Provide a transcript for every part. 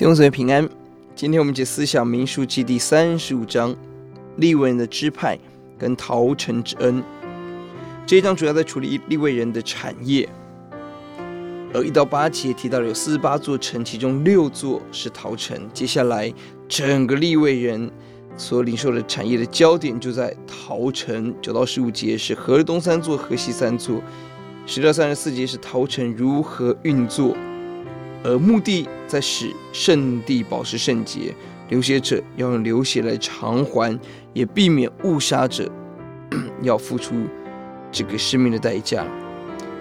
弟兄姊妹平安，今天我们解思想民数记第三十五章，利未人的支派跟逃城之恩。这一章主要在处理利未人的产业，而一到八节提到了有四十八座城，其中六座是逃城。接下来整个利未人所领受的产业的焦点就在逃城。九到十五节是河东三座，河西三座。十到三十四节是逃城如何运作。而目的在使圣地保持圣洁，流血者要用流血来偿还，也避免误杀者 要付出这个生命的代价。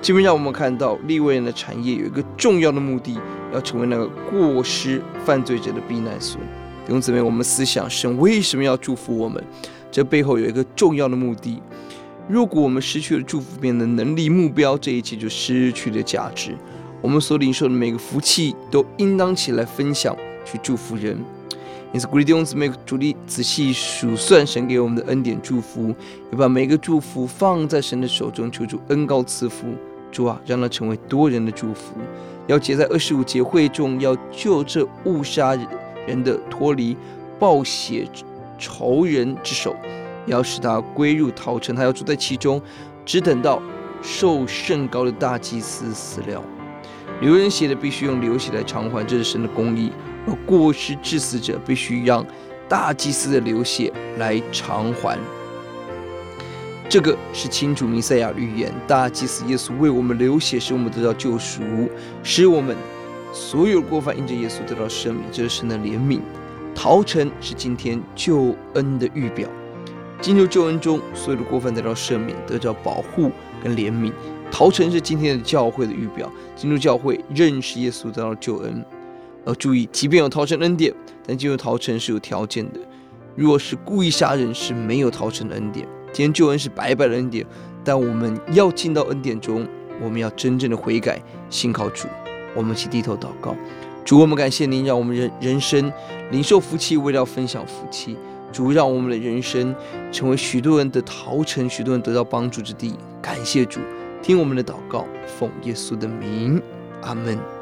这边让我们看到利未人的产业有一个重要的目的，要成为那个过失犯罪者的避难所。弟兄姊妹，我们思想神为什么要祝福我们？这背后有一个重要的目的。如果我们失去了祝福别人的能力、目标，这一切就失去了价值。我们所领受的每个福气，都应当起来分享，去祝福人。因此，鼓励弟兄姊妹主力仔细数算神给我们的恩典祝福，也把每个祝福放在神的手中，求主恩高赐福。主啊，让它成为多人的祝福。要结在二十五节会中，要救这误杀人的脱离报血仇人之手，要使他归入逃城，他要住在其中，只等到受甚高的大祭司死了。流人血的必须用流血来偿还，这是神的公义；而过失致死者必须让大祭司的流血来偿还。这个是清楚弥赛亚预言，大祭司耶稣为我们流血，使我们得到救赎，使我们所有过犯因着耶稣得到赦免。这是神的怜悯。逃城是今天救恩的预表，进入救恩中，所有的过犯得到赦免，得到保护跟怜悯。逃城是今天的教会的预表，进入教会认识耶稣得到救恩。要注意，即便有逃城恩典，但进入逃城是有条件的。若是故意杀人，是没有逃城的恩典。今天救恩是白白的恩典，但我们要进到恩典中，我们要真正的悔改，信靠主。我们一起低头祷告，主，我们感谢您，让我们人人生领受福气，为了要分享福气。主，让我们的人生成为许多人的逃城，许多人得到帮助之地。感谢主。听我们的祷告，奉耶稣的名，阿门。